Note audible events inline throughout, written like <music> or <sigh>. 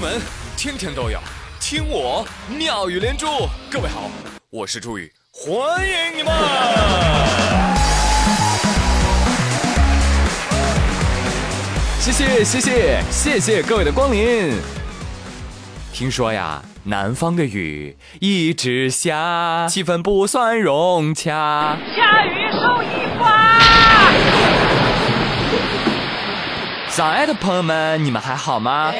闻天天都有，听我妙语连珠。各位好，我是朱宇，欢迎你们！谢谢谢谢谢谢各位的光临。听说呀，南方的雨一直下，气氛不算融洽。下雨收衣花。上海的朋友们，你们还好吗？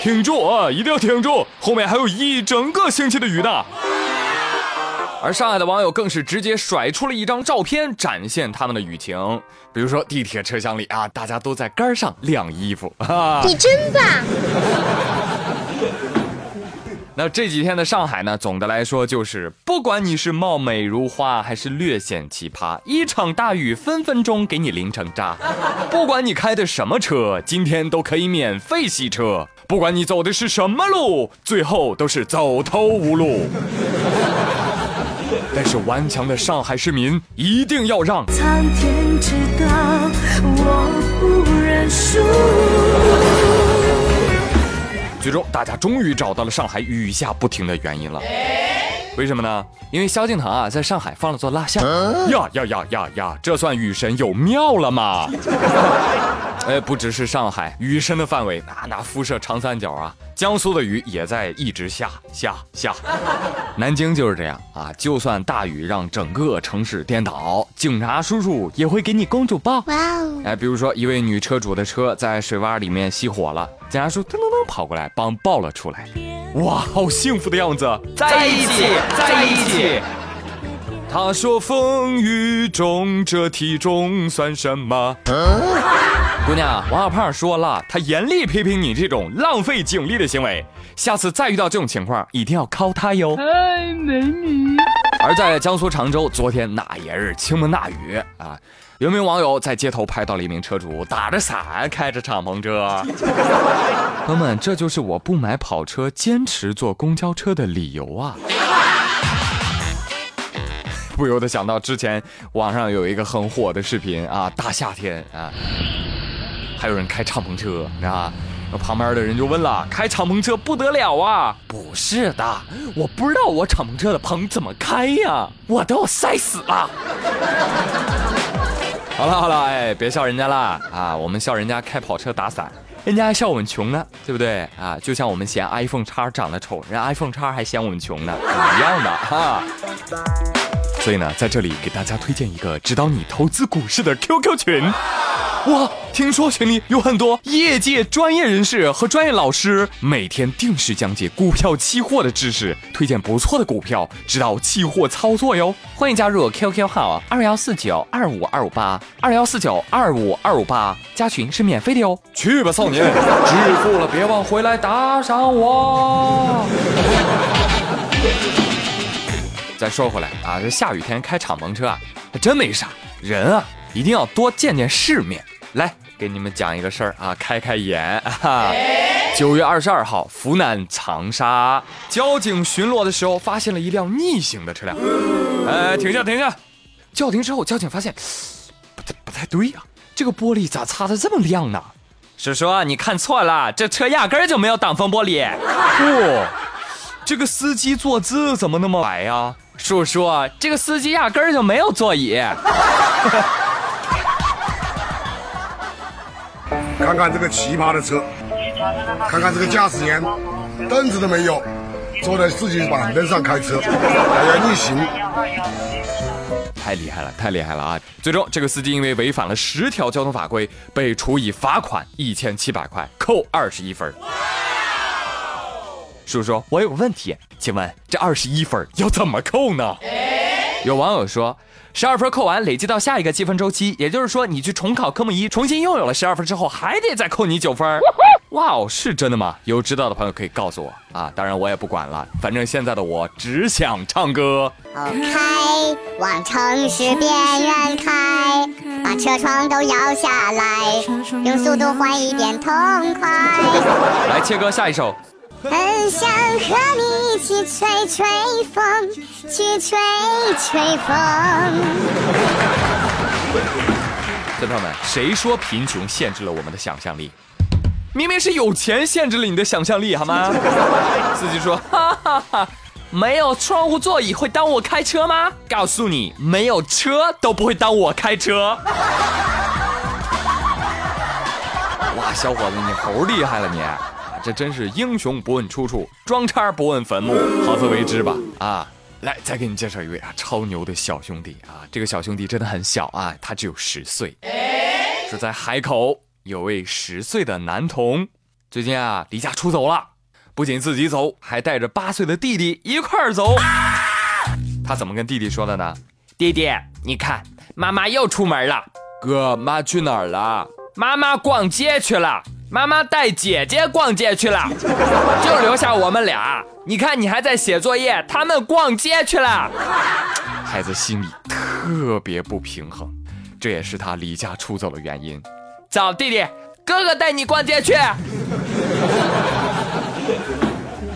挺住啊，一定要挺住，后面还有一整个星期的雨呢。而上海的网友更是直接甩出了一张照片，展现他们的雨情。比如说地铁车厢里啊，大家都在杆上晾衣服。你真棒！那这几天的上海呢，总的来说就是，不管你是貌美如花还是略显奇葩，一场大雨分分钟给你淋成渣。不管你开的什么车，今天都可以免费洗车。不管你走的是什么路，最后都是走投无路。但是顽强的上海市民一定要让苍天知最终，大家终于找到了上海雨下不停的原因了。为什么呢？因为萧敬腾啊，在上海放了座蜡像。呀呀呀呀呀！这算雨神有庙了吗？<laughs> 哎，不只是上海，雨神的范围那那辐射长三角啊。江苏的雨也在一直下下下，南京就是这样啊。就算大雨让整个城市颠倒，警察叔叔也会给你公主抱。哇哦！哎，比如说一位女车主的车在水洼里面熄火了，警察叔噔噔噔跑过来帮抱了出来。哇，好幸福的样子，在一起，在一起。他说：“风雨中，这体重算什么？”姑娘，王小胖说了，他严厉批评你这种浪费警力的行为。下次再遇到这种情况，一定要靠他哟。哎，美女。而在江苏常州，昨天那也是倾盆大雨啊，有名网友在街头拍到了一名车主打着伞开着敞篷车。<laughs> 朋友们，这就是我不买跑车、坚持坐公交车的理由啊。不由得想到之前网上有一个很火的视频啊，大夏天啊。还有人开敞篷车，你知道吗？旁边的人就问了：“开敞篷车不得了啊？”不是的，我不知道我敞篷车的棚怎么开呀，我都要晒死了。好了好了，哎，别笑人家啦啊！我们笑人家开跑车打伞，人家还笑我们穷呢，对不对啊？就像我们嫌 iPhone 叉长得丑，人 iPhone 叉还嫌我们穷呢，一样的哈。所以呢，在这里给大家推荐一个指导你投资股市的 QQ 群。哇，听说群里有很多业界专业人士和专业老师，每天定时讲解股票、期货的知识，推荐不错的股票，指导期货操作哟。欢迎加入 QQ 号二幺四九二五二五八二幺四九二五二五八，加群是免费的哟。去吧，少年，致富了别忘回来打赏我。再说回来啊，这下雨天开敞篷车啊，还真没啥人啊，一定要多见见世面。来给你们讲一个事儿啊，开开眼 <laughs> 啊！九月二十二号，湖南长沙交警巡逻的时候，发现了一辆逆行的车辆。哎，停下，停下！叫停之后，交警发现不太不太对呀，这个玻璃咋擦的这么亮呢？叔叔，你看错了，这车压根儿就没有挡风玻璃。不，这个司机坐姿怎么那么白呀？叔叔，这个司机压根儿就没有座椅。<laughs> 看看这个奇葩的车，看看这个驾驶员，凳子都没有，坐在自己板凳上开车，还要逆行，太厉害了，太厉害了啊！最终，这个司机因为违反了十条交通法规，被处以罚款一千七百块，扣二十一分。叔叔，我有个问题，请问这二十一分要怎么扣呢？有网友说。十二分扣完，累计到下一个积分周期，也就是说，你去重考科目一，重新拥有了十二分之后，还得再扣你九分。哇哦，是真的吗？有知道的朋友可以告诉我啊！当然我也不管了，反正现在的我只想唱歌。开，往城市边缘开，把车窗都摇下来，用速度换一点痛快。来切歌，下一首。很想和你一起吹吹风，去吹吹风。小朋友们，谁说贫穷限制了我们的想象力？明明是有钱限制了你的想象力，好吗？司机说：“哈哈哈，没有窗户座椅会耽误我开车吗？告诉你，没有车都不会耽误我开车。<laughs> ”哇，小伙子，你猴厉害了你！这真是英雄不问出处，装叉不问坟墓，好自为之吧！啊，来，再给你介绍一位啊，超牛的小兄弟啊！这个小兄弟真的很小啊，他只有十岁，是在海口有位十岁的男童，最近啊离家出走了，不仅自己走，还带着八岁的弟弟一块儿走。他怎么跟弟弟说的呢？弟弟，你看，妈妈又出门了。哥，妈去哪儿了？妈妈逛街去了。妈妈带姐姐逛街去了，<laughs> 就留下我们俩。你看，你还在写作业，他们逛街去了。孩子心里特别不平衡，这也是他离家出走的原因。走，弟弟，哥哥带你逛街去。<laughs>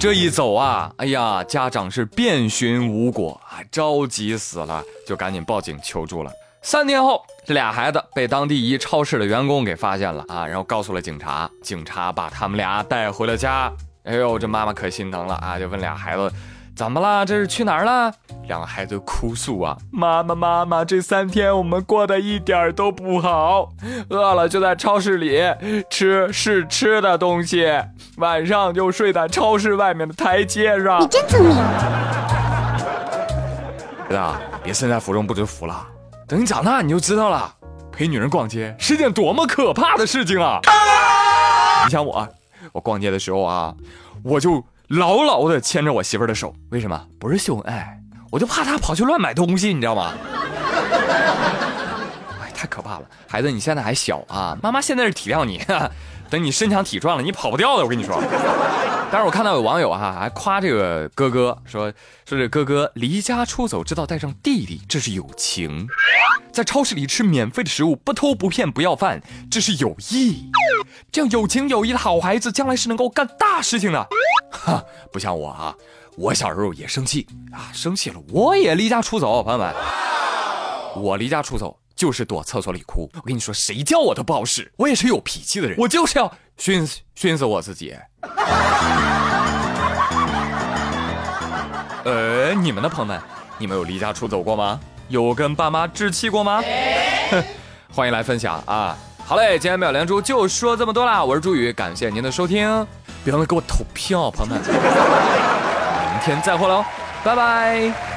这一走啊，哎呀，家长是遍寻无果啊，着急死了，就赶紧报警求助了。三天后，这俩孩子被当地一超市的员工给发现了啊，然后告诉了警察。警察把他们俩带回了家。哎呦，这妈妈可心疼了啊，就问俩孩子怎么了？这是去哪儿了？两个孩子哭诉啊，妈妈妈妈，这三天我们过得一点都不好，饿了就在超市里吃试吃的东西，晚上就睡在超市外面的台阶上。你真聪明。<laughs> 儿子，别身在福中不知福了。等你长大，你就知道了，陪女人逛街是件多么可怕的事情啊！你像我，我逛街的时候啊，我就牢牢的牵着我媳妇儿的手。为什么？不是秀恩爱，我就怕她跑去乱买东西，你知道吗？哎，太可怕了！孩子，你现在还小啊，妈妈现在是体谅你，等你身强体壮了，你跑不掉的。我跟你说。<laughs> 但是我看到有网友哈还夸这个哥哥说说这哥哥离家出走知道带上弟弟这是友情，在超市里吃免费的食物不偷不骗不要饭这是友谊，这样有情有义的好孩子将来是能够干大事情的，哈不像我啊，我小时候也生气啊生气了我也离家出走，朋友们，我离家出走就是躲厕所里哭，我跟你说谁叫我都不好使，我也是有脾气的人，我就是要熏死熏死我自己。<laughs> 呃，你们的朋友们，你们有离家出走过吗？有跟爸妈置气过吗？<laughs> 欢迎来分享啊！好嘞，今天妙连珠就说这么多啦，我是朱宇，感谢您的收听，别忘了给我投票，朋友们，<laughs> 明天再会喽，拜拜。